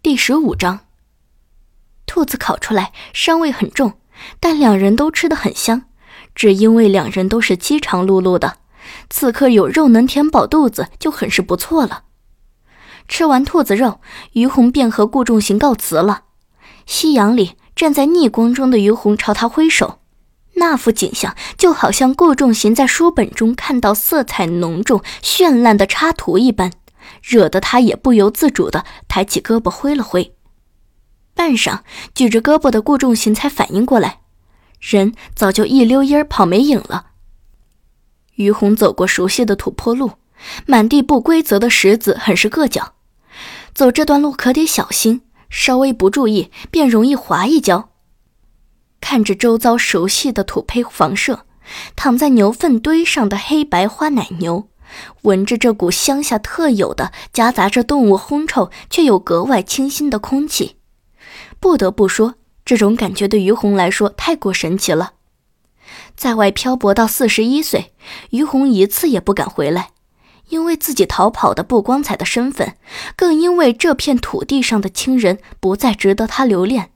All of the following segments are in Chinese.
第十五章，兔子烤出来膻味很重，但两人都吃得很香，只因为两人都是饥肠辘辘的，此刻有肉能填饱肚子就很是不错了。吃完兔子肉，于红便和顾仲行告辞了。夕阳里，站在逆光中的于红朝他挥手，那幅景象就好像顾仲行在书本中看到色彩浓重、绚烂的插图一般。惹得他也不由自主地抬起胳膊挥了挥，半晌，举着胳膊的顾仲行才反应过来，人早就一溜烟跑没影了。于红走过熟悉的土坡路，满地不规则的石子很是硌脚，走这段路可得小心，稍微不注意便容易滑一跤。看着周遭熟悉的土坯房舍，躺在牛粪堆上的黑白花奶牛。闻着这股乡下特有的夹杂着动物烘臭却又格外清新的空气，不得不说，这种感觉对于红来说太过神奇了。在外漂泊到四十一岁，于红一次也不敢回来，因为自己逃跑的不光彩的身份，更因为这片土地上的亲人不再值得他留恋。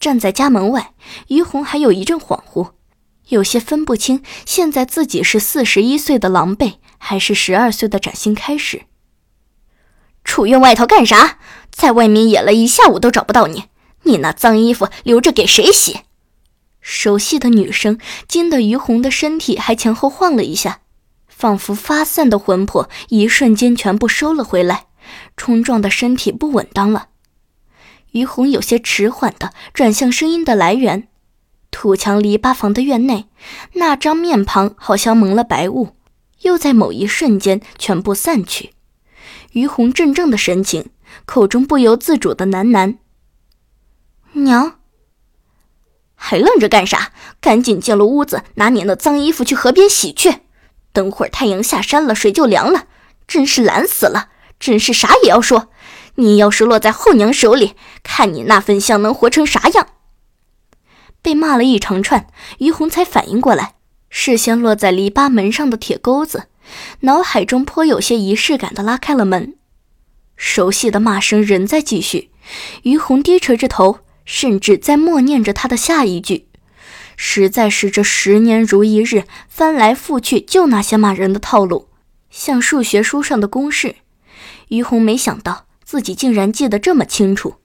站在家门外，于红还有一阵恍惚。有些分不清，现在自己是四十一岁的狼狈，还是十二岁的崭新开始。楚院外头干啥？在外面野了一下午都找不到你，你那脏衣服留着给谁洗？熟悉的女声惊得于红的身体还前后晃了一下，仿佛发散的魂魄一瞬间全部收了回来，冲撞的身体不稳当了。于红有些迟缓的转向声音的来源。土墙篱笆房的院内，那张面庞好像蒙了白雾，又在某一瞬间全部散去。于红怔怔的神情，口中不由自主的喃喃：“娘，还愣着干啥？赶紧进了屋子，拿你那脏衣服去河边洗去。等会儿太阳下山了，水就凉了。真是懒死了，真是啥也要说。你要是落在后娘手里，看你那份香能活成啥样。”被骂了一长串，于红才反应过来，视线落在篱笆门上的铁钩子，脑海中颇有些仪式感的拉开了门。熟悉的骂声仍在继续，于红低垂着头，甚至在默念着他的下一句。实在是这十年如一日，翻来覆去就那些骂人的套路，像数学书上的公式。于红没想到自己竟然记得这么清楚。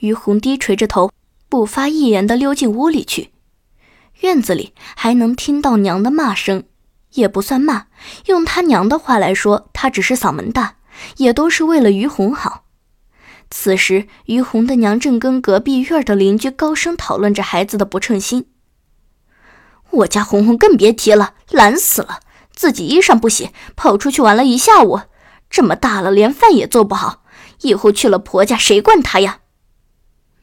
于红低垂着头。不发一言的溜进屋里去，院子里还能听到娘的骂声，也不算骂，用他娘的话来说，他只是嗓门大，也都是为了于红好。此时，于红的娘正跟隔壁院的邻居高声讨论着孩子的不称心。我家红红更别提了，懒死了，自己衣裳不洗，跑出去玩了一下午，这么大了连饭也做不好，以后去了婆家谁惯她呀？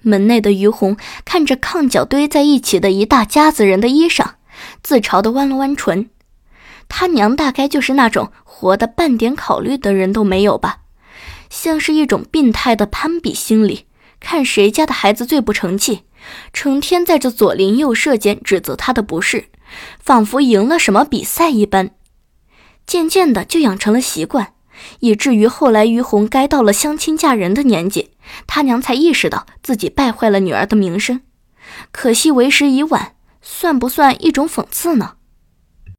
门内的于红看着炕角堆在一起的一大家子人的衣裳，自嘲地弯了弯唇。他娘大概就是那种活的半点考虑的人都没有吧，像是一种病态的攀比心理，看谁家的孩子最不成器，成天在这左邻右舍间指责他的不是，仿佛赢了什么比赛一般。渐渐的就养成了习惯。以至于后来于红该到了相亲嫁人的年纪，他娘才意识到自己败坏了女儿的名声。可惜为时已晚，算不算一种讽刺呢？